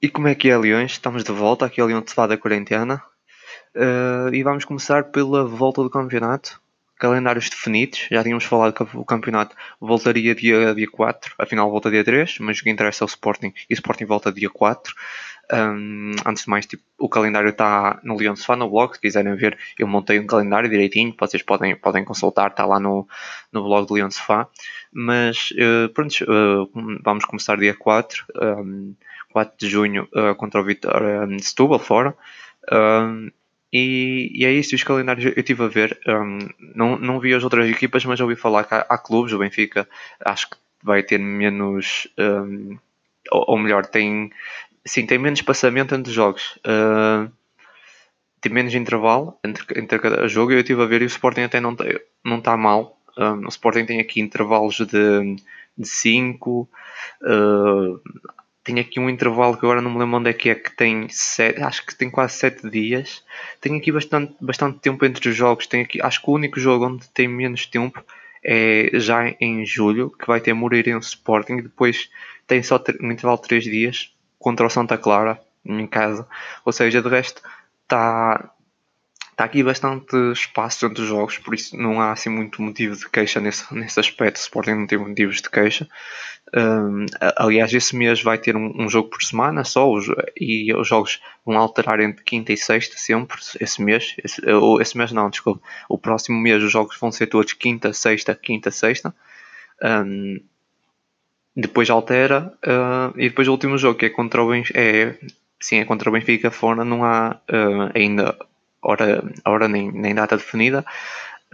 E como é que é, Leões? Estamos de volta aqui ao Leão de da quarentena uh, e vamos começar pela volta do campeonato. Calendários definidos, já tínhamos falado que o campeonato voltaria dia, dia 4, afinal volta dia 3, mas o que interessa é o Sporting e o Sporting volta dia 4. Um, antes de mais, tipo, o calendário está no Leão Sofá, no blog. Se quiserem ver, eu montei um calendário direitinho. Vocês podem, podem consultar, está lá no, no blog do Leão Sofá. Mas uh, pronto, uh, vamos começar dia 4. Um, 4 de junho uh, contra o Vitória um, Setúbal fora. Um, e, e, é isso, os calendários eu estive a ver. Um, não, não vi as outras equipas, mas ouvi falar que há, há clubes. O Benfica acho que vai ter menos. Um, ou, ou, melhor, tem, sim, tem menos passamento entre jogos. Uh, tem menos intervalo entre, entre cada jogo. Eu estive a ver e o Sporting até não está não tá mal. Um, o Sporting tem aqui intervalos de 5. Uh, tem aqui um intervalo que agora não me lembro onde é que é, que tem sete, acho que tem quase 7 dias. Tem aqui bastante, bastante tempo entre os jogos. Tem aqui, acho que o único jogo onde tem menos tempo é já em julho, que vai ter Moreirense Sporting. Depois tem só um intervalo de 3 dias contra o Santa Clara, em casa. Ou seja, de resto está Está aqui bastante espaço entre os jogos, por isso não há assim muito motivo de queixa nesse, nesse aspecto. O Sporting não tem motivos de queixa. Um, aliás, esse mês vai ter um, um, jogo por semana só, os, e os jogos vão alterar entre quinta e sexta sempre. Esse mês, esse, ou, esse mês não, desculpa. O próximo mês os jogos vão ser todos quinta, sexta, quinta, sexta. Um, depois altera uh, e depois o último jogo que é contra o Benfica, é, sim, é contra o Benfica fora, não há uh, ainda hora, hora nem, nem data definida,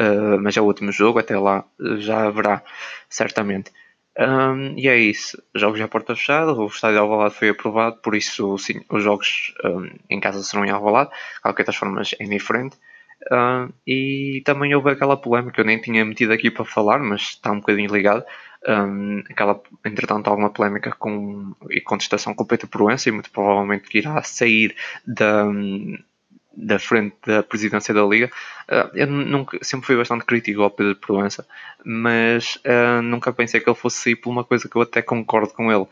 uh, mas é o último jogo, até lá já haverá, certamente. Um, e é isso, jogos à porta fechada, o estádio de Alvalade foi aprovado, por isso sim, os jogos um, em casa serão em Alvalade, de qualquer das formas é diferente. Um, e também houve aquela polémica, eu nem tinha metido aqui para falar, mas está um bocadinho ligado. Um, aquela, entretanto, alguma polémica com, e contestação com o Pedro Proença e muito provavelmente que irá sair da, da frente da presidência da Liga. Uh, eu nunca, sempre fui bastante crítico ao Pedro Proença, mas uh, nunca pensei que ele fosse sair por uma coisa que eu até concordo com ele. Uh,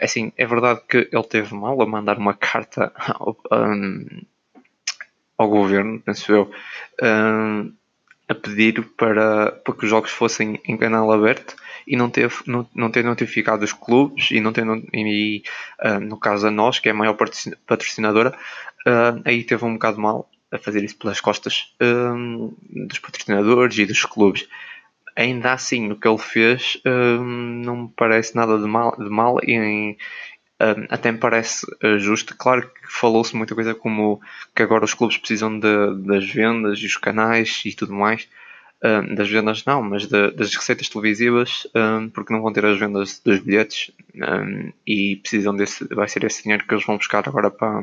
assim, é verdade que ele teve mal a mandar uma carta ao, um, ao governo, penso eu, a pedir para, para que os jogos fossem em canal aberto e não ter, não, não ter notificado os clubes e não ter e, uh, no caso a nós, que é a maior patrocinadora, uh, aí teve um bocado mal a fazer isso pelas costas uh, dos patrocinadores e dos clubes. Ainda assim, o que ele fez não me parece nada de mal, de mal até me parece justo. Claro que falou-se muita coisa como que agora os clubes precisam de, das vendas e os canais e tudo mais das vendas não, mas de, das receitas televisivas, porque não vão ter as vendas dos bilhetes e precisam desse, vai ser esse dinheiro que eles vão buscar agora para,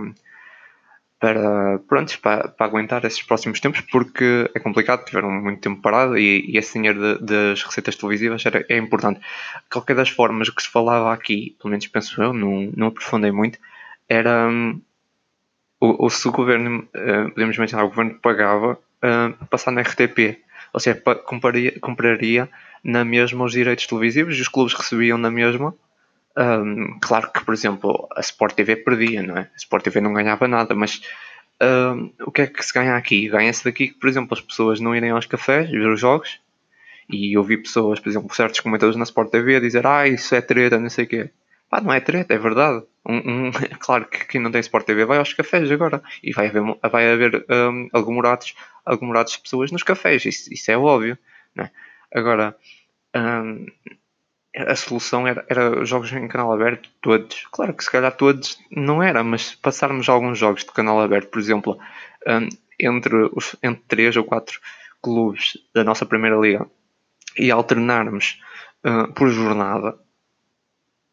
para, pronto, para, para aguentar esses próximos tempos, porque é complicado, tiveram muito tempo parado e, e esse dinheiro de, das receitas televisivas era, é importante. De qualquer das formas, o que se falava aqui, pelo menos penso eu, não, não aprofundei muito, era um, o, o, se o governo, uh, podemos mencionar, o governo pagava uh, passar na RTP ou seja, compraria, compraria na mesma os direitos televisivos e os clubes recebiam na mesma. Um, claro que, por exemplo, a Sport TV perdia, não é? A Sport TV não ganhava nada, mas um, o que é que se ganha aqui? Ganha-se daqui que, por exemplo, as pessoas não irem aos cafés ver os jogos e eu vi pessoas, por exemplo, certos comentadores na Sport TV dizer ah, isso é treta, não sei o quê. Pá, não é treta, é verdade. Um, um, claro que quem não tem Sport TV vai aos cafés agora e vai haver, vai haver um, aglomerados aglomerados de pessoas nos cafés, isso, isso é óbvio. Né? Agora, hum, a solução era, era, jogos em canal aberto, todos. Claro que se calhar todos não era, mas passarmos alguns jogos de canal aberto, por exemplo, hum, entre, os, entre 3 ou 4 clubes da nossa Primeira Liga e alternarmos hum, por jornada,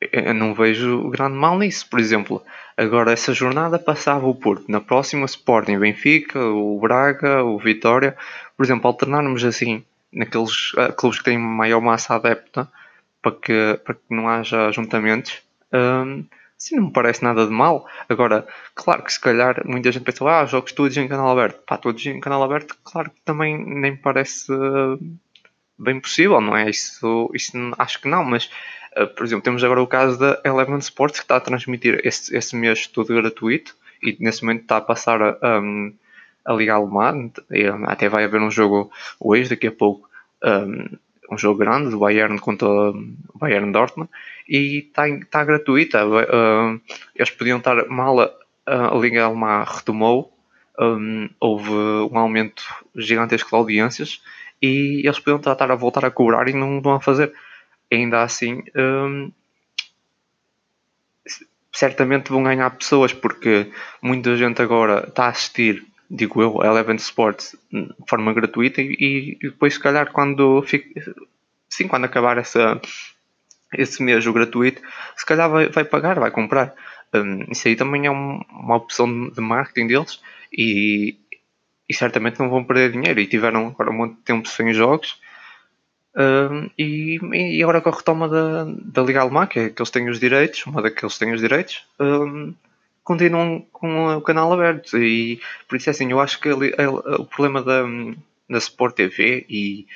eu não vejo grande mal nisso. Por exemplo, agora essa jornada passava o Porto, na próxima Sporting, Benfica, o Braga, o Vitória. Por exemplo, alternarmos assim naqueles uh, clubes que têm maior massa adepta para que, para que não haja ajuntamentos. Um, assim não me parece nada de mal. Agora, claro que se calhar muita gente pensa, ah, jogos todos em canal aberto. Pá, todos em canal aberto, claro que também nem parece uh, bem possível, não é? Isso, isso acho que não, mas Uh, por exemplo, temos agora o caso da Eleven Sports que está a transmitir esse, esse mês tudo gratuito e nesse momento está a passar a, um, a Liga Alemã. Até vai haver um jogo hoje, daqui a pouco, um, um jogo grande do Bayern contra o Bayern Dortmund e está, está gratuita. Uh, eles podiam estar mal a, a Liga Alemã retomou, um, houve um aumento gigantesco de audiências e eles podiam estar a voltar a cobrar e não vão a fazer. Ainda assim, um, certamente vão ganhar pessoas porque muita gente agora está a assistir, digo eu, a Eleven Sports de forma gratuita e, e depois se calhar quando sim, quando acabar essa, esse mês o gratuito, se calhar vai, vai pagar, vai comprar. Um, isso aí também é um, uma opção de marketing deles e, e certamente não vão perder dinheiro e tiveram agora um monte de tempo sem jogos Uh, e, e, agora com a retoma da, da Liga Alemã, que é que eles têm os direitos, uma daqueles têm os direitos, uh, continuam com o canal aberto. E por isso é assim, eu acho que ali, o problema da, da Sport TV e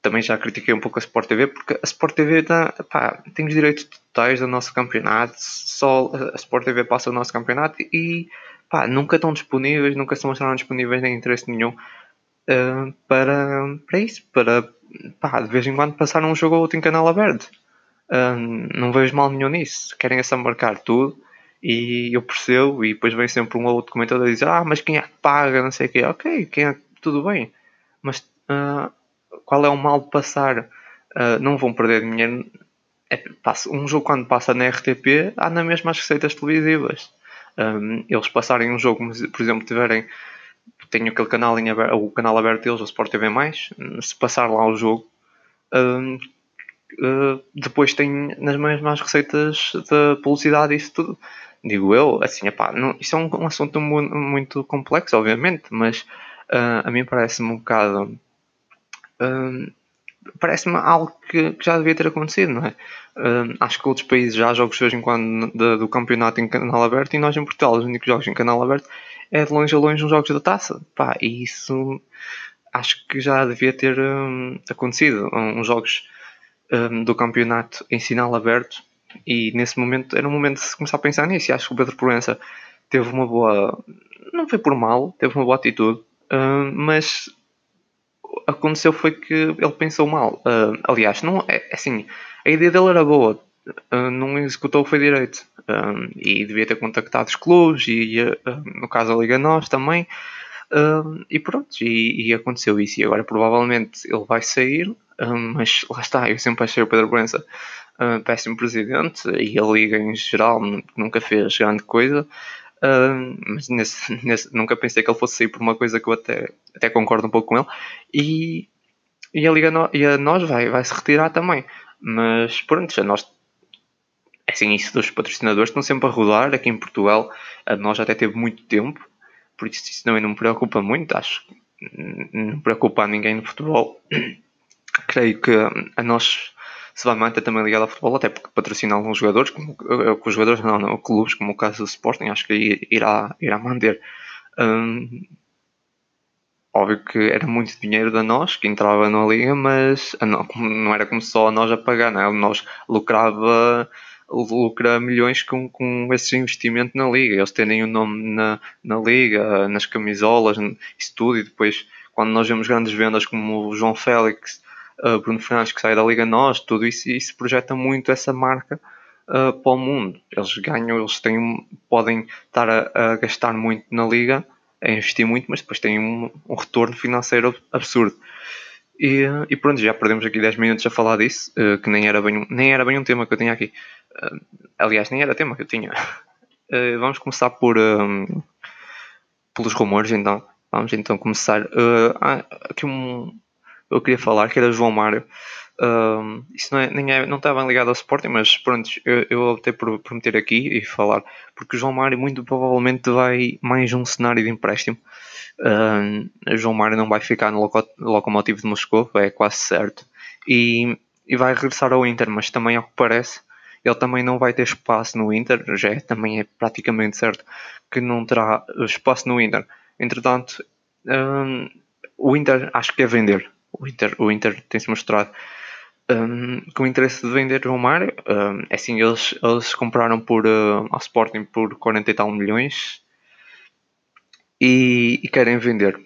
também já critiquei um pouco a Sport TV porque a Sport TV dá, pá, tem os direitos totais do nosso campeonato, só a Sport TV passa o nosso campeonato e pá, nunca estão disponíveis, nunca se mostraram disponíveis nem interesse nenhum uh, para, para isso, para pá, de vez em quando passar um jogo ou outro em canal aberto. Um, não vejo mal nenhum nisso. Querem essa marcar tudo e eu percebo. E depois vem sempre um ou outro comentador a dizer: Ah, mas quem é que paga? Não sei o quê. Ok, quem é tudo bem, mas uh, qual é o mal de passar? Uh, não vão perder dinheiro. É, um jogo quando passa na RTP há na mesma as receitas televisivas. Um, eles passarem um jogo, por exemplo, tiverem tenho aquele canal em aberto, o canal aberto deles, o Sport TV+, se passar lá o jogo, uh, uh, depois tem nas mesmas receitas de publicidade isso tudo. Digo eu, assim, epá, não, isso é um, um assunto muito, muito, complexo, obviamente, mas uh, a mim parece-me um bocado. parece-me algo que, que, já devia ter acontecido, não é? acho que outros países já há jogos de em quando do campeonato em canal aberto e nós em Portugal, os únicos jogos em canal aberto é de longe a longe nos jogos da taça. Pá, e isso acho que já devia ter um, acontecido. Uns jogos um, do campeonato em sinal aberto e nesse momento era um momento de se começar a pensar nisso. E acho que o Pedro Proença teve uma boa. Não foi por mal, teve uma boa atitude, um, mas aconteceu foi que ele pensou mal. Uh, aliás, não é assim, a ideia dele era boa, uh, não executou foi direito e devia ter contactado os clubes e no caso a Liga Nós também e pronto, e, e, aconteceu isso e agora provavelmente ele vai sair mas lá está, eu sempre achei o Pedro Brença um péssimo presidente e a Liga em geral nunca fez grande coisa mas nesse, nesse, nunca pensei que ele fosse sair por uma coisa que eu até, até concordo um pouco com ele e, e a Liga no, e a nós vai, vai se retirar também mas pronto, já nós é assim, isso dos patrocinadores estão sempre a rodar aqui em Portugal. A nós até teve muito tempo, por isso isso também não me preocupa muito. Acho que não preocupa a ninguém no futebol. Creio que a nós se vai manter também ligado ao futebol, até porque patrocina alguns jogadores, como, com os jogadores não, não, clubes, como o caso do Sporting, acho que irá, irá manter. Hum, óbvio que era muito dinheiro da nós que entrava na liga, mas não, não era como só a nós a pagar, não é? nós lucrava lucra milhões com, com esse investimento na liga. Eles terem o nome na, na liga, nas camisolas, isso tudo, e depois quando nós vemos grandes vendas como o João Félix, uh, Bruno Fernandes que sai da Liga Nós, tudo isso, isso projeta muito essa marca uh, para o mundo. Eles ganham, eles têm, podem estar a, a, gastar muito na Liga, a investir muito, mas depois têm um, um retorno financeiro absurdo. E, e, pronto, já perdemos aqui 10 minutos a falar disso, uh, que nem era, bem nem era bem um tema que eu tinha aqui. Aliás, nem era tema que eu tinha. Vamos começar por um, pelos rumores, então. Vamos então começar. Uh, aqui um. Eu queria falar que era João Mário. Uh, isso não, é, nem é, não está bem ligado ao Sporting, mas pronto, eu, eu optei por, por meter aqui e falar, porque o João Mário muito provavelmente vai mais um cenário de empréstimo. Uh, João Mário não vai ficar no Locomotivo de Moscou, é quase certo, e, e vai regressar ao Inter, mas também ao que parece ele também não vai ter espaço no Inter, já é, também é praticamente certo que não terá espaço no Inter. Entretanto, um, o Inter acho que é vender. O Inter, o Inter tem-se mostrado um, com o interesse de vender João Mário. Um, é assim, eles, eles compraram por, uh, ao Sporting por 40 e tal milhões e, e, querem vender.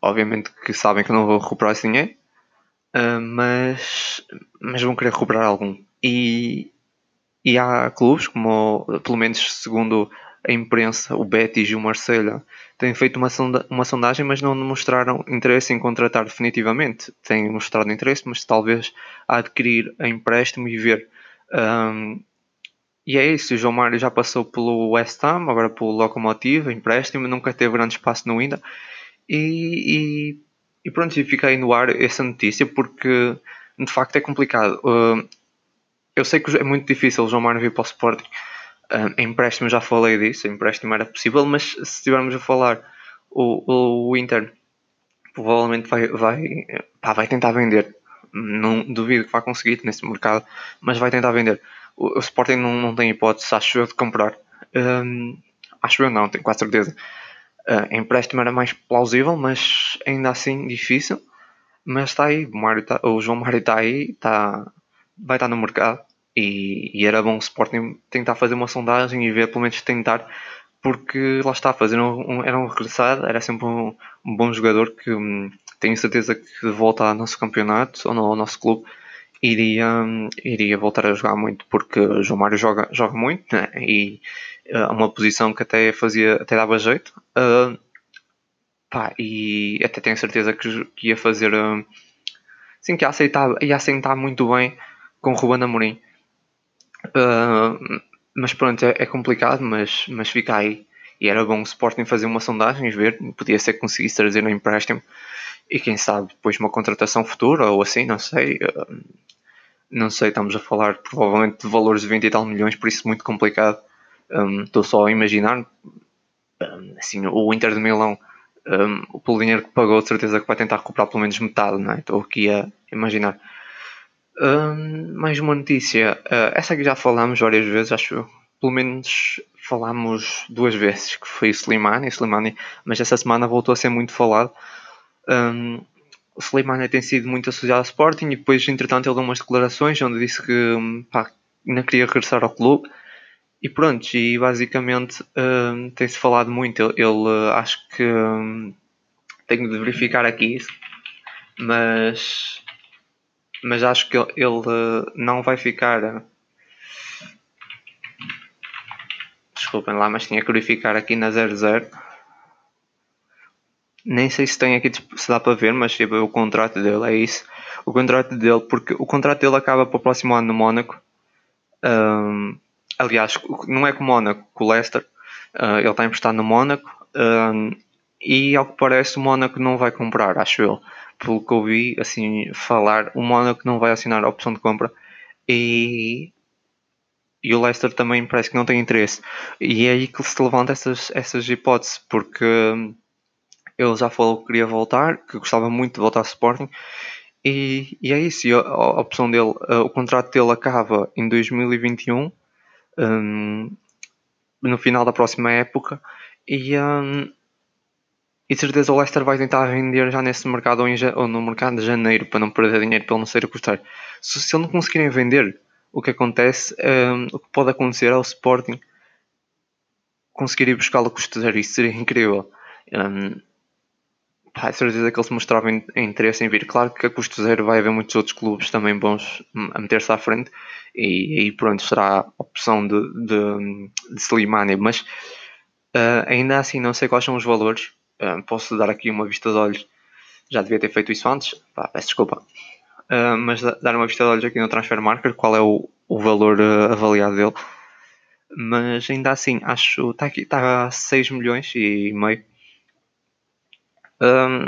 Obviamente que sabem que não vão recuperar esse dinheiro, uh, mas, mas vão querer recuperar algum. E, e há clubes, como pelo menos segundo a imprensa, o Betis e o Marselha têm feito uma, sonda uma sondagem, mas não mostraram interesse em contratar definitivamente. Têm mostrado interesse, mas talvez a adquirir a empréstimo e ver. Um, e é isso, o João Mário já passou pelo West Ham, agora pelo Locomotive, empréstimo, nunca teve grande espaço no Inda. E, e, e pronto, fica aí no ar essa notícia porque de facto é complicado. Uh, eu sei que é muito difícil o João Mário vir para o Sporting, Uh, empréstimo já falei disso, empréstimo era possível, mas se estivermos a falar o, o Inter provavelmente vai, vai, pá, vai tentar vender. Não duvido que vá conseguir nesse mercado, mas vai tentar vender. O, o Sporting não, não tem hipótese, acho eu, de comprar. Um, acho eu não, tenho quase certeza. Uh, empréstimo era mais plausível, mas ainda assim difícil. Mas está aí, o, Mário tá, o João Mário está aí, tá, vai estar no mercado. E, e, era bom o Sporting tentar fazer uma sondagem e ver, pelo menos tentar, porque lá está, fazer um, um, era um regressado, era sempre um, um bom jogador que hum, tenho certeza que volta ao nosso campeonato ou no, ao nosso clube iria, hum, iria voltar a jogar muito, porque o João Mário joga, joga muito né? e é uh, uma posição que até fazia, até dava jeito. Uh, pá, e até tenho certeza que, que ia fazer. Uh, sim, que ia aceitar, ia muito bem com o Ruben Amorim. Uh, mas pronto, é, é, complicado, mas, mas fica aí. E era bom o Sporting fazer uma sondagem ver, podia ser que conseguisse trazer um empréstimo e quem sabe depois uma contratação futura ou assim, não sei. Uh, não sei, estamos a falar provavelmente de valores de 20 e tal milhões, por isso muito complicado. Um, estou só a imaginar. Um, assim, o Inter de Milão, um, pelo dinheiro que pagou, de certeza que vai tentar recuperar pelo menos metade, não é? Estou aqui a imaginar mais uma notícia. Uh, essa aqui já falámos várias vezes, acho pelo menos falámos duas vezes, que foi o Slimani, Slimani, mas essa semana voltou a ser muito falado. Um, o Slimani tem sido muito associado ao Sporting e depois, entretanto, ele deu umas declarações onde disse que pá, não queria regressar ao clube. E pronto, e basicamente um, tem-se falado muito. Ele, ele acho que um, tenho de verificar aqui mas mas acho que ele, ele não vai ficar. Desculpem lá, mas tinha que verificar aqui na 00. Nem sei se tem aqui se dá para ver, mas tipo, o contrato dele é isso. O contrato dele, porque o contrato dele acaba para o próximo ano no Mónaco. Um, aliás, não é com o Mónaco, com o Leicester. Uh, ele está emprestado no Mónaco. Um, e ao que parece, o Mónaco não vai comprar, acho eu pelo que ouvi assim falar, o Mónaco não vai assinar a opção de compra e, e o Leicester também parece que não tem interesse. E é aí que se levanta essas, essas hipóteses, porque ele já falou que queria voltar, que gostava muito de voltar ao Sporting. E, e é isso, a, a opção dele, o contrato dele acaba em 2021, um, no final da próxima época, e, um, e de certeza o Leicester vai tentar vender já nesse mercado ou, ou, no mercado de janeiro para não perder dinheiro para ele não ser a custar. Se, se ele não conseguirem vender, o que acontece, um, o que pode acontecer é o Sporting conseguir ir buscá-lo a custo zero. Isso seria incrível. Um, pá, certeza que ele se mostrava interesse em vir. Claro que a custo zero vai haver muitos outros clubes também bons a meter-se à frente e aí pronto será a opção de, de, de Slimani, mas uh, ainda assim não sei quais são os valores Uh, posso dar aqui uma vista de olhos. Já devia ter feito isso antes, Pá, peço desculpa. Uh, mas dar uma vista de olhos aqui no Transfer Marker, qual é o, o valor uh, avaliado dele. Mas ainda assim, acho está aqui está a 6 milhões e meio. Um,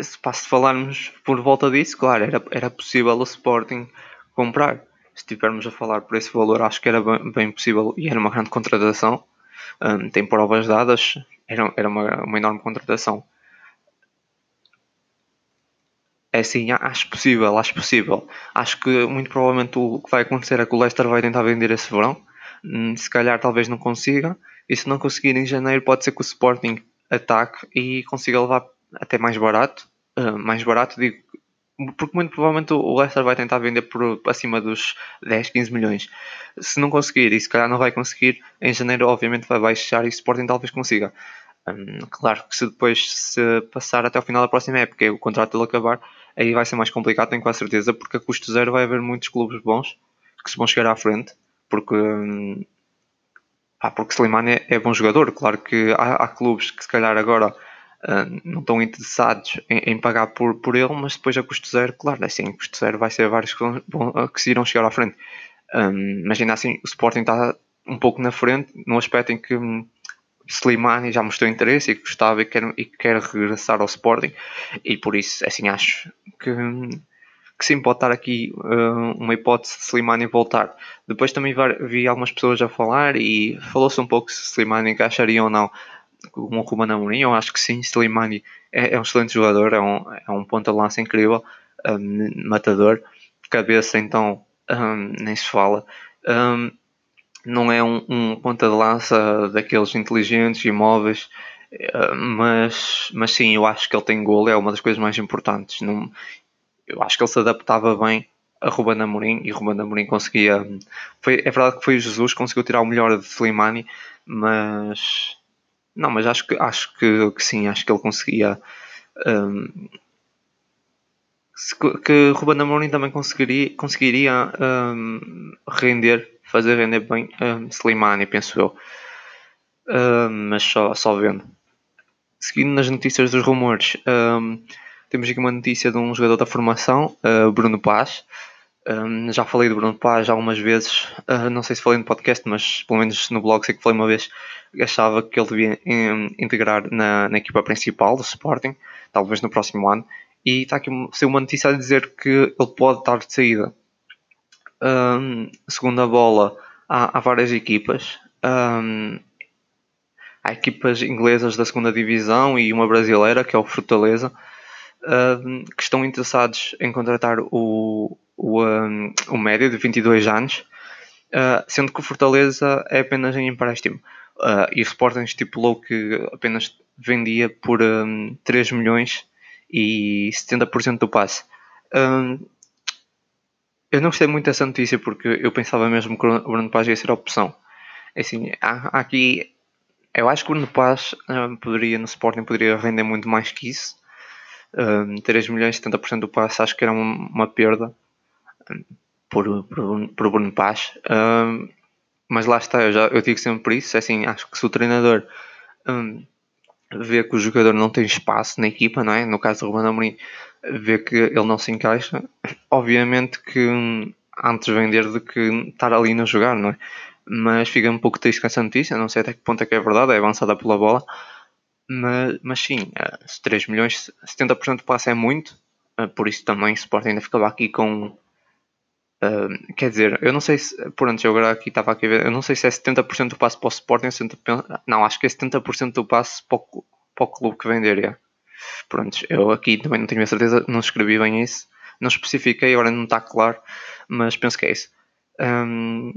se, pá, se falarmos por volta disso, claro, era, era possível o Sporting comprar. Se estivermos a falar por esse valor, acho que era bem, bem possível e era uma grande contratação. Um, tem provas dadas, era, era uma, uma enorme contratação. É assim, acho possível, acho possível. Acho que muito provavelmente o que vai acontecer é que o Leicester vai tentar vender esse verão. Hum, se calhar talvez não consiga. E se não conseguir em janeiro, pode ser que o Sporting ataque e consiga levar até mais barato. Uh, mais barato, digo, porque muito provavelmente o Leicester vai tentar vender por acima dos 10, 15 milhões. Se não conseguir, e se calhar não vai conseguir, em janeiro obviamente vai baixar e o Sporting talvez consiga. Hum, claro que se depois se passar até o final da próxima época e o contrato dele acabar, aí vai ser mais complicado, tenho quase certeza, porque a custo zero vai haver muitos clubes bons que se vão chegar à frente, porque, hum, pá, porque Slimani é, é, bom jogador. Claro que há, há clubes que se calhar agora uh, não estão interessados em, em, pagar por, por ele, mas depois a custo zero, claro, é assim, custo zero vai ser vários que, vão, que se irão chegar à frente. Um, imagina assim, o Sporting está um pouco na frente, no aspecto em que hum, Slimani já mostrou interesse e gostava e quer, e quer regressar ao Sporting e por isso, assim, acho que, que sim, pode estar aqui uh, uma hipótese de Slimani voltar. Depois também vi algumas pessoas a falar e falou-se um pouco se Slimani encaixaria ou não o Ruben Amorim, eu acho que sim, Slimani é, é um excelente jogador, é um, é um ponta-lança incrível, um, matador, cabeça então um, nem se fala. Um, não é um, um ponta de lança daqueles inteligentes e móveis, uh, mas, mas sim, eu acho que ele tem gol, é uma das coisas mais importantes. Não, eu acho que ele se adaptava bem a Ruben Amorim e Ruben Amorim conseguia. Foi, é verdade que foi o Jesus que conseguiu tirar o melhor de Slimani, mas não, mas acho que acho que, que sim, acho que ele conseguia. Um, que Ruben Amorim também conseguiria, conseguiria um, render fazer render bem um, Slimani, penso eu. Um, mas só, só vendo. Seguindo nas notícias dos rumores, um, temos aqui uma notícia de um jogador da formação, uh, Bruno Paz. Um, já falei de Bruno Paz algumas vezes, uh, não sei se falei no podcast, mas pelo menos no blog sei que falei uma vez. Achava que ele devia integrar na, na equipa principal do Sporting, talvez no próximo ano. E está aqui uma notícia a dizer que ele pode estar de saída um, segunda bola, há, há várias equipas. Um, há equipas inglesas da segunda divisão e uma brasileira, que é o Fortaleza, um, que estão interessados em contratar o, o, um, o médio de 22 anos, uh, sendo que o Fortaleza é apenas em empréstimo. Uh, e o Sporting estipulou que apenas vendia por um, 3 milhões e 70% do passe. Um, eu não gostei muito dessa notícia porque eu pensava mesmo que o Bruno Paz ia ser a opção. É assim, há, há aqui. Eu acho que o Bruno Paz um, poderia, no Sporting, poderia render muito mais que isso. Um, 3 milhões, 70% do passe, acho que era uma, uma perda por, por, por Bruno Paz. Um, mas lá está, eu, já, eu digo sempre isso. É assim, acho que se o treinador um, vê que o jogador não tem espaço na equipa, não é? No caso do Ruben Amorim, vê que ele não se encaixa, obviamente que hum, antes vender do que estar ali a jogar, não é? Mas fica um pouco triste com essa notícia, não sei até que ponto é que é verdade, é avançada pela bola. Mas, mas sim, 3 eh, milhões, 70% do passe é muito, eh, por isso também o Sport ainda ficava aqui com. Uh, quer dizer, eu não sei se. Por antes, eu agora aqui estava aqui a ver, eu não sei se é 70% do passe para o Sporting, 70%, não, acho que é 70% do passe para o, para o clube que vender. Pronto, eu aqui também não tenho a certeza, não escrevi bem isso, não especifiquei, agora não está claro, mas penso que é isso. Um,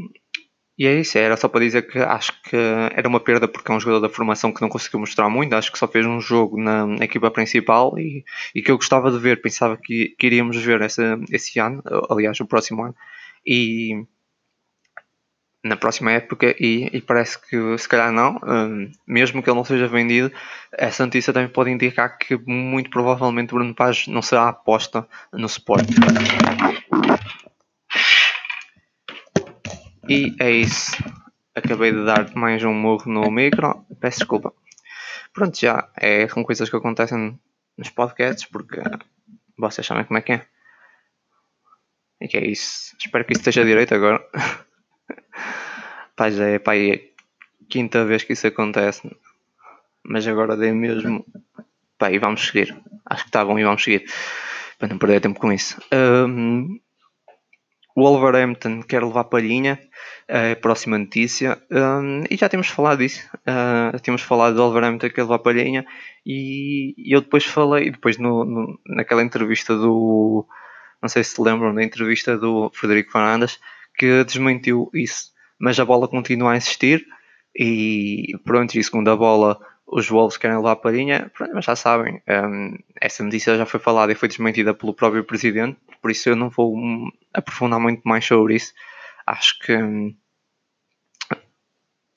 e é isso, era só para dizer que acho que era uma perda porque é um jogador da formação que não conseguiu mostrar muito, acho que só fez um jogo na, equipa principal e, e, que eu gostava de ver, pensava que, que iríamos ver essa, esse ano, aliás, o próximo ano, e na próxima época e, e, parece que se calhar não, um, mesmo que ele não seja vendido, essa notícia também pode indicar que muito provavelmente Bruno Paz não será aposta no Sport. E é isso. Acabei de dar mais um murro no micro. Peço desculpa. Pronto, já é, são coisas que acontecem nos podcasts porque vocês sabem como é que é. E que é isso. Espero que isso esteja direito agora. Pá, já é pá, é a quinta vez que isso acontece. Mas agora dei mesmo. Pá, e vamos seguir. Acho que está bom e vamos seguir. Para não perder tempo com isso. Um, o Wolverhampton quer levar palhinha. É a próxima notícia. Um, e já temos falado disso. Uh, tínhamos falado do Wolverhampton quer levar palhinha. E, e eu depois falei, depois no, no, naquela entrevista do. Não sei se lembram da entrevista do Frederico Fernandes que desmentiu isso. Mas a bola continua a existir e pronto, e segundo a bola os Wolves querem levar a Palhinha, mas já sabem, um, essa notícia já foi falada e foi desmentida pelo próprio presidente, por isso eu não vou aprofundar muito mais sobre isso. Acho que hum,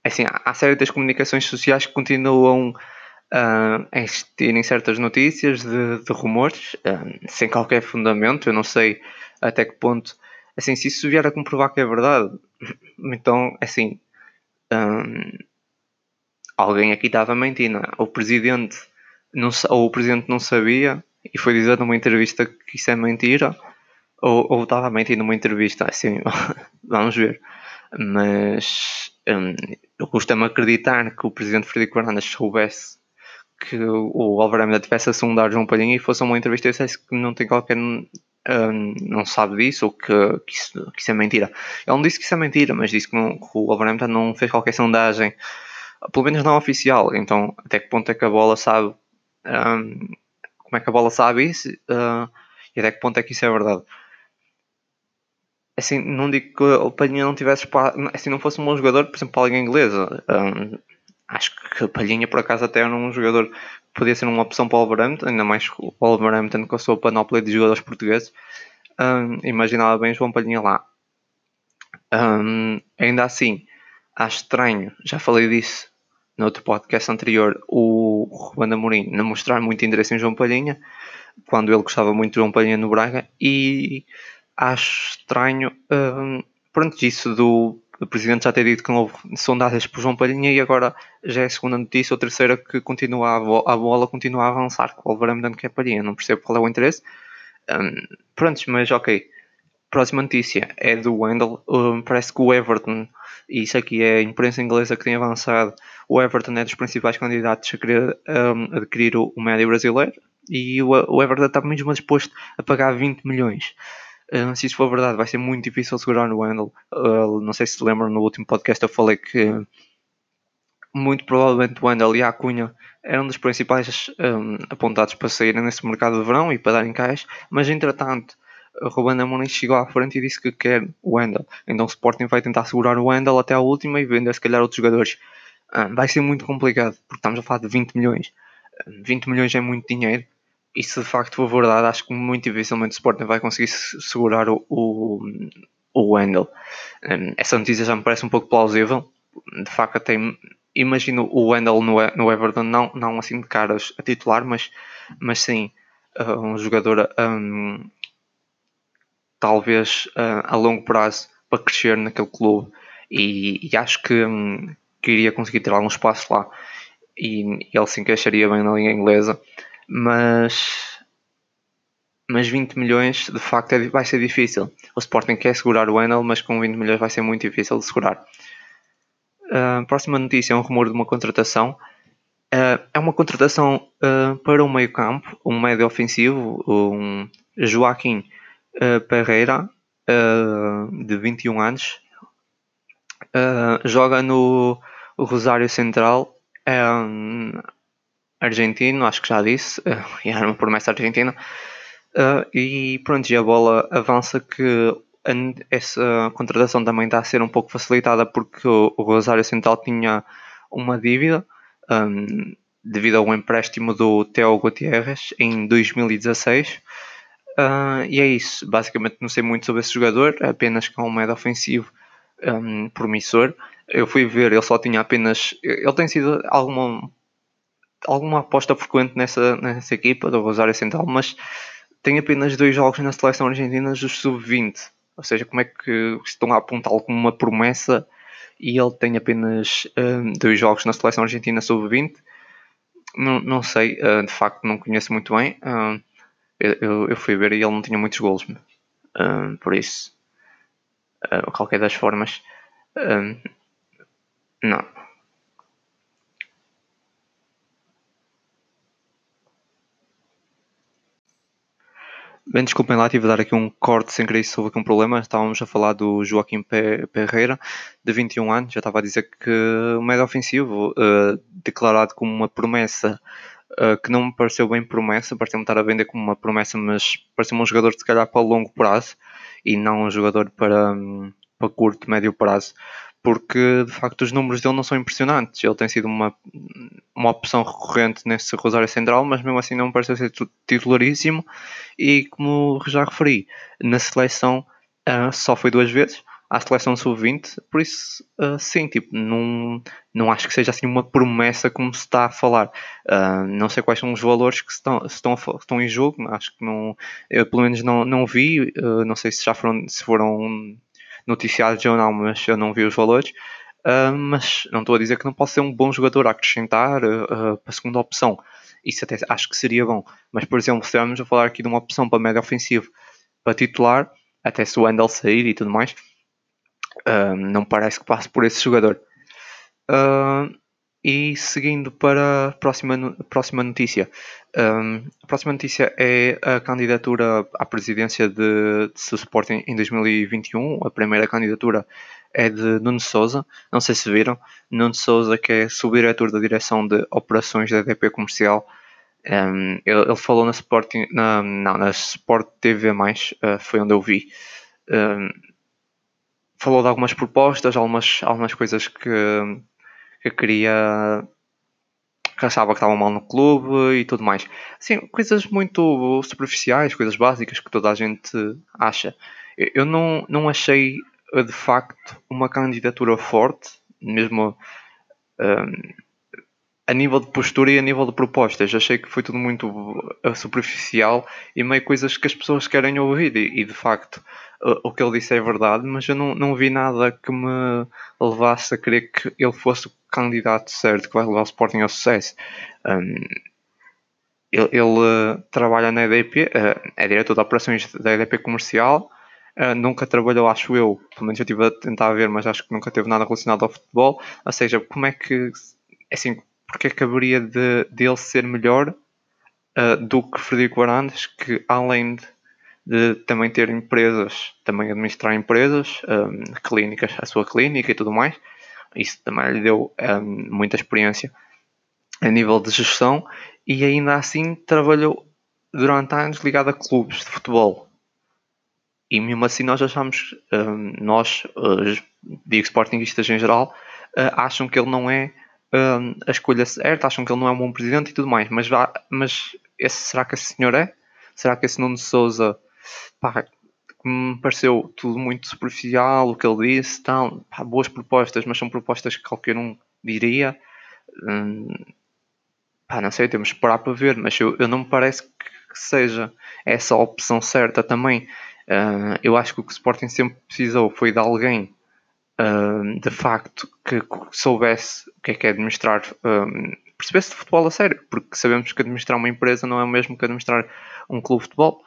assim, há certas comunicações sociais que continuam uh, a existirem certas notícias de, de rumores sem qualquer fundamento. Eu não sei até que ponto, assim, se isso vier a comprovar que é verdade, então, assim, um, alguém aqui estava mentindo. É? O presidente não, ou o presidente não sabia e foi dizer numa entrevista que isso é mentira, ou, estava mentindo numa entrevista. Assim, vamos ver. Mas um, eu custa-me acreditar que o presidente Frederico Fernandes soubesse que o Alvarez tivesse a sondar João Palhinha e fosse uma entrevista e dissesse que não tem qualquer um, não sabe disso ou que, que, isso, que, isso, é mentira. Ele não disse que isso é mentira, mas disse que, não, que o Alvarez não fez qualquer sondagem pelo menos não oficial. Então, até que ponto é que a bola sabe um, como é que a bola sabe isso uh, e até que ponto é que isso é verdade. Assim, não digo que o Palhinha não tivesse assim, não fosse um bom jogador, por exemplo, para a Liga Inglesa. Um, acho que a Palhinha, por acaso, até era um jogador que podia ser uma opção para o Wolverhampton, ainda mais o Wolverhampton com a sua panóplia de jogadores portugueses. Um, imaginava bem João Palhinha lá. Um, ainda assim, acho estranho, já falei disso no outro podcast anterior, o Ruben Amorim não mostrar muito interesse em João Palhinha, quando ele gostava muito de João Palhinha no Braga, e acho estranho, um, pronto, isso do, do Presidente já ter dito que não houve sondagens por João Palhinha e agora já é a segunda notícia ou terceira que continua a, a bola continua a avançar com o Wolverhampton que é Palhinha, não percebo qual é o interesse. Um, pronto, mas ok. Próxima notícia é do Wendell. Um, parece que o Everton, e isso aqui é a imprensa inglesa que tem avançado, o Everton é dos principais candidatos a querer um, adquirir o, o médio brasileiro e o, o Everton está mesmo disposto a pagar 20 milhões. Se isso for verdade, vai ser muito difícil segurar no Wendell. Uh, não sei se se lembram, no último podcast eu falei que muito provavelmente o Wendell e a Cunha eram dos principais um, apontados para saírem nesse mercado de verão e para darem caixa, mas entretanto Ruben Amorim chegou à frente e disse que quer o Wendell. Então o Sporting vai tentar segurar o Wendell até a última e vender se calhar outros jogadores. Ah, vai ser muito complicado, porque estamos a falar de 20 milhões. 20 ah, milhões é muito dinheiro. E se de facto for verdade, acho que muito dificilmente o Sporting vai conseguir segurar o, o, o Wendell. Ah, essa notícia já me parece um pouco plausível. De facto, até imagino o Wendell no, no Everton, não, não assim de caras a titular, mas, mas sim um jogador um, talvez uh, a longo prazo para crescer naquele clube. E, e acho que, um, que iria conseguir ter algum espaço lá. E, e ele se encaixaria bem na linha inglesa. Mas mas 20 milhões de facto é, vai ser difícil. O Sporting quer segurar o Enel mas com 20 milhões vai ser muito difícil de segurar. Uh, próxima notícia é um rumor de uma contratação. Uh, é uma contratação uh, para um meio campo um médio ofensivo um Joaquim uh, Pereira, uh, de 21 anos, uh, joga no Rosário Central, é um argentino, acho que já disse, era uma promessa argentina. e pronto, e a bola avança que essa contratação também está a ser um pouco facilitada porque o, Rosário Central tinha uma dívida um, devido ao empréstimo do Theo Gutierrez em 2016 Uh, e é isso. Basicamente não sei muito sobre esse jogador, apenas com um médio ofensivo um, promissor. Eu fui ver, ele só tinha apenas. Ele tem sido alguma, alguma aposta frequente nessa, nessa equipa do Rosário Central, mas tem apenas dois jogos na seleção argentina dos sub-20. Ou seja, como é que estão a apontá-lo como uma promessa e ele tem apenas um, dois jogos na seleção argentina sub-20? Não, não sei, uh, de facto não conheço muito bem. Uh, eu, eu, fui ver e ele não tinha muitos golos. Um, por isso, uh, qualquer das formas, um, não. Bem, desculpem lá, tive a dar aqui um corte sem querer se houve aqui um problema. Estávamos a falar do Joaquim Pereira, de 21 anos. Já estava a dizer que o médio ofensivo, uh, declarado como uma promessa uh, que não me pareceu bem promessa, pareceu-me estar a vender como uma promessa, mas pareceu-me um jogador se calhar para longo prazo e não um jogador para, um, para curto, médio prazo, porque de facto os números dele não são impressionantes. Ele tem sido uma, uma opção recorrente nesse Rosário Central, mas mesmo assim não me parece ser titularíssimo. E como já referi, na seleção uh, só foi duas vezes à seleção sub-20, por isso uh, sim, tipo, não, não acho que seja assim uma promessa como se está a falar. Uh, não sei quais são os valores que estão, estão, estão em jogo, acho que não, eu pelo menos não, não vi, uh, não sei se já foram, se foram noticiados ou não, mas eu não vi os valores. Mas não estou a dizer que não possa ser um bom jogador a acrescentar para a segunda opção. Isso até acho que seria bom. Mas, por exemplo, se estivermos a falar aqui de uma opção para médio ofensivo para titular, até se o Wendel sair e tudo mais, uh, não parece que passe por esse jogador. e seguindo para a próxima, próxima notícia. a próxima notícia é a candidatura à presidência de, de Sporting em 2021. A primeira candidatura é de Nuno Souza. Não sei se viram. Nuno Souza, que é subdiretor da direção de operações da EDP Comercial. Um, ele, ele, falou na Sport, na, não, na Sport TV, uh, foi onde eu vi. Um, falou de algumas propostas, algumas, algumas coisas que, que queria. que achava que estavam mal no clube e tudo mais. Sim, coisas muito superficiais, coisas básicas que toda a gente acha. Eu não, não achei de facto uma candidatura forte, mesmo um, a nível de postura e a nível de propostas. Achei que foi tudo muito uh, superficial e meio coisas que as pessoas querem ouvir. E, e de facto, uh, o que ele disse é verdade, mas eu não, não vi nada que me levasse a crer que ele fosse o candidato certo que vai levar o Sporting ao sucesso. Um, ele, ele uh, trabalha na EDP, é diretor de operações da EDP comercial Uh, nunca trabalhou, acho eu, pelo menos eu estive a tentar ver, mas acho que nunca teve nada relacionado ao futebol. Ou seja, como é que, assim, porque é haveria de, de ele ser melhor uh, do que Frederico Arandes, que além de, de, também ter empresas, também administrar empresas, um, clínicas, a sua clínica e tudo mais, isso também lhe deu um, muita experiência a nível de gestão e ainda assim trabalhou durante anos ligado a clubes de futebol. E mesmo assim nós achamos, um, nós, os digo sportingistas em geral, uh, acham que ele não é um, a escolha certa, acham que ele não é um bom presidente e tudo mais. Mas, mas esse, será que esse senhor é? Será que esse Nuno Souza, pá, me pareceu tudo muito superficial, o que ele disse, tal, pá, boas propostas, mas são propostas que qualquer um diria. Hum, pá, não sei, temos que esperar para ver, mas eu, eu não me parece que seja essa a opção certa também. Uh, eu acho que o que o Sporting sempre precisou foi de alguém de facto que soubesse o que é que é administrar, uh, percebesse de futebol a sério, porque sabemos que administrar uma empresa não é o mesmo que administrar um clube de futebol.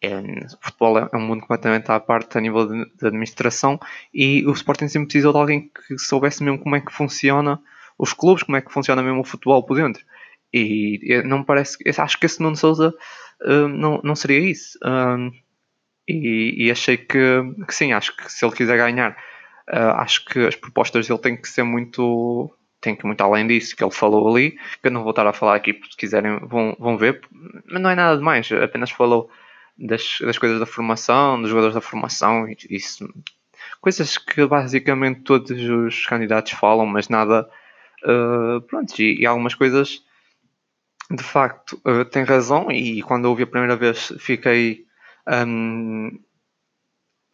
É, o futebol é um mundo completamente à parte a nível de, de, administração e o Sporting sempre precisou de alguém que soubesse mesmo como é que funciona os clubes, como é que funciona mesmo o futebol por dentro. E não parece, acho que esse Nuno Souza não, não seria isso. E, e achei que, que, sim, acho que se ele quiser ganhar, uh, acho que as propostas dele têm que ser muito tem que muito além disso que ele falou ali, que eu não vou estar a falar aqui, porque se quiserem vão, vão ver, mas não é nada demais, apenas falou das, das coisas da formação, dos jogadores da formação, isso, coisas que basicamente todos os candidatos falam, mas nada, uh, pronto, e, e, algumas coisas de facto uh, tem razão, e quando ouvi a primeira vez fiquei um,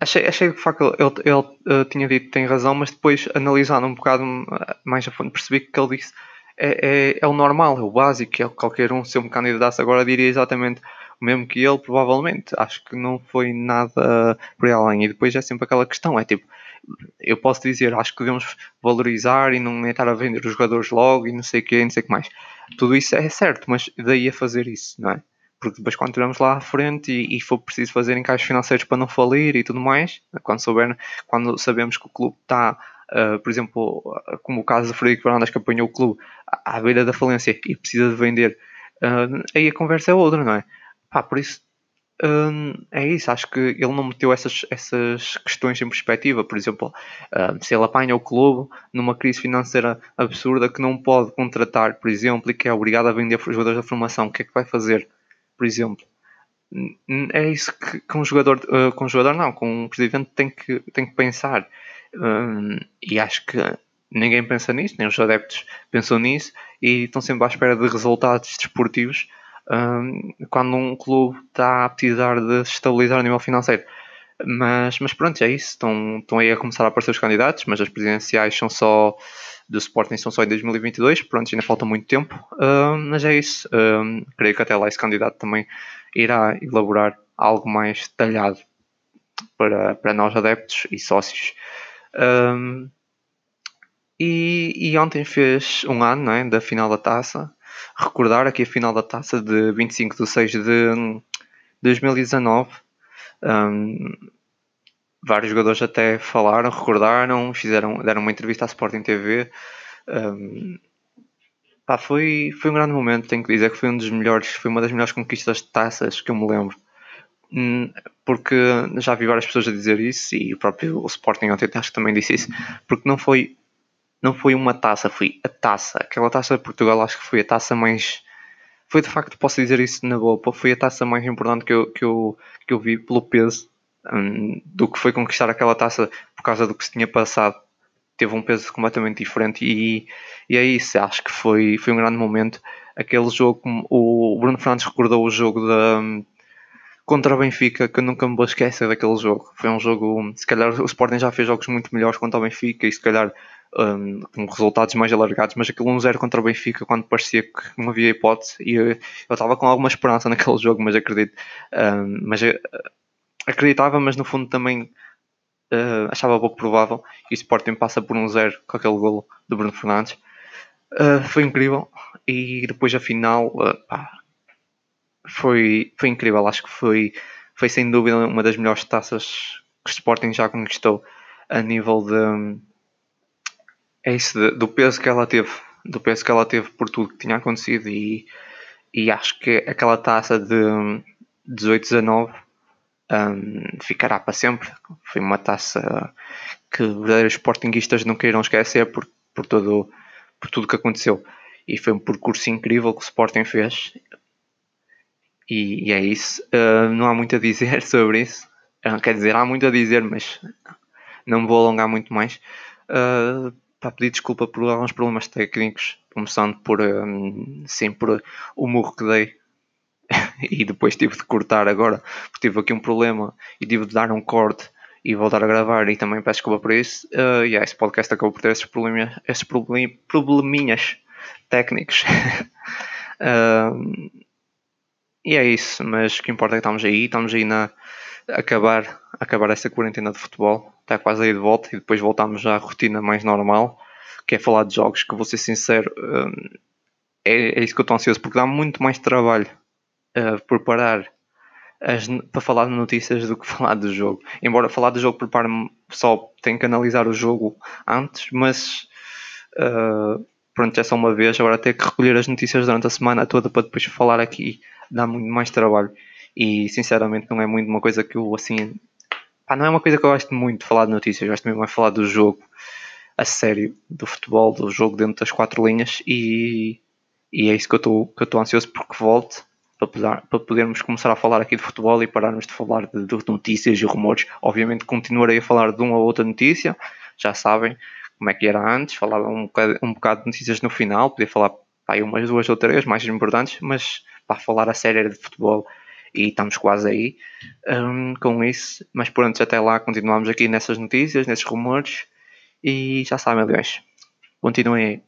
achei, achei que de facto ele, ele, uh, tinha dito tem razão, mas depois analisando um bocado eh, mais a fundo percebi que ele disse é, é, é o normal, é o básico, é qualquer um se eu me candidasse agora diria exatamente o mesmo que ele, provavelmente. Acho que não foi nada por aí além. E depois é sempre aquela questão, é tipo, eu posso dizer, acho que devemos valorizar e não é estar a vender os jogadores logo e não sei o que, não sei o que mais. Tudo isso é certo, mas daí a fazer isso, não é? Porque depois quando estivermos lá à frente e, e, for preciso fazer encaixes financeiros para não falir e tudo mais, quando, souber, quando sabemos que o clube está, uh, por exemplo, como o caso do Frederico Varandas que apanhou o clube à, à beira da falência e precisa de vender, uh, aí a conversa é outra, não é? Pá, por isso é isso, acho que ele não meteu essas, essas questões em perspectiva, por exemplo, se ele apanha o clube numa crise financeira absurda que não pode contratar, por exemplo, e que é obrigado a vender jogadores da formação, o que é que vai fazer? Por exemplo. É isso que, que um jogador, uh, com um jogador não, com um presidente tem que, tem que pensar. Um, e acho que ninguém pensa nisso, nem os adeptos pensam nisso e estão sempre à espera de resultados desportivos um, quando um clube está a precisar de se estabilizar a nível financeiro. Mas, mas pronto, é isso. Estão, estão aí a começar a aparecer os candidatos, mas as presidenciais são só do Sporting são só em 2022, pronto, ainda falta muito tempo, uh, mas é isso. Uh, creio que até lá esse candidato também irá elaborar algo mais detalhado para, para nós adeptos e sócios. E, e, ontem fez um ano é, da final da taça. Recordar aqui a final da taça de 25 de 6 de 2019. Um, vários jogadores até falaram, recordaram, fizeram, deram uma entrevista à Sporting TV. Um, pá, foi, foi um grande momento, tenho que dizer que foi um dos melhores, foi uma das melhores conquistas de taças que eu me lembro. Hum, porque já vi várias pessoas a dizer isso e o próprio o Sporting ontem acho que também disse isso, porque não foi não foi uma taça, foi a taça. Aquela taça de Portugal acho que foi a taça mais foi de facto, posso dizer isso na boa, foi a taça mais importante que eu, que eu, que eu vi pelo peso um, do que foi conquistar aquela taça por causa do que se tinha passado. Teve um peso completamente diferente e, e é isso, acho que foi, foi um grande momento. Aquele jogo, o Bruno Fernandes recordou o jogo da, contra o Benfica, que eu nunca me vou esquecer daquele jogo. Foi um jogo, se calhar o Sporting já fez jogos muito melhores contra o Benfica e se calhar um, com resultados mais alargados, mas aquele 1-0 contra o Benfica, quando parecia que não havia hipótese, e eu estava com alguma esperança naquele jogo, mas acredito, um, mas uh, acreditava, mas no fundo também uh, achava pouco provável, e o Sporting passa por um 0 com aquele golo do Bruno Fernandes. Uh, foi incrível, e depois a final, pá, foi, foi incrível, acho que foi, foi sem dúvida uma das melhores taças que o Sporting já conquistou a nível de é isso de, do peso que ela teve, do peso que ela teve por tudo que tinha acontecido e, e acho que aquela taça de 18-19 um, ficará para sempre. Foi uma taça que verdadeiros sportinguistas não queiram esquecer por, por, todo, por tudo que aconteceu. E foi um percurso incrível que o Sporting fez. E, e é isso. Uh, não há muito a dizer sobre isso. Uh, quer dizer, há muito a dizer, mas não me vou alongar muito mais. Uh, para pedir desculpa por alguns problemas técnicos, começando por, um, sim, por o murro que dei e depois tive de cortar agora, porque tive aqui um problema e tive de dar um corte e voltar a gravar e também peço desculpa por isso. Uh, yeah, esse podcast acabou por ter esses, probleminhas, esses probleminhas técnicos. uh, e é isso, mas o que importa é que estamos aí, estamos aí na acabar, acabar essa quarentena de futebol está quase aí de volta e depois voltamos à rotina mais normal, que é falar de jogos, que vou ser sincero, hum, é, é isso que eu estou ansioso, porque dá muito mais trabalho uh, preparar as, para falar de notícias do que falar do jogo. Embora falar do jogo prepare-me só, tenho que analisar o jogo antes, mas uh, pronto, é só uma vez, agora ter que recolher as notícias durante a semana toda para depois falar aqui dá muito mais trabalho e sinceramente não é muito uma coisa que eu assim Pá, não é uma coisa que eu gosto muito de falar de notícias, gosto mesmo de falar do jogo a sério, do futebol, do jogo dentro das quatro linhas e, e é isso que eu estou ansioso porque volte para, poder, para podermos começar a falar aqui de futebol e pararmos de falar de, de, notícias e rumores. Obviamente continuarei a falar de uma ou outra notícia, já sabem como é que era antes, falava um bocado, um bocado de notícias no final, podia falar pá, umas duas ou três mais importantes, mas para falar a sério de futebol e estamos quase aí um, com isso. Mas pronto, até lá continuamos aqui nessas notícias, nesses rumores e já sabem, aliás, continuem aí.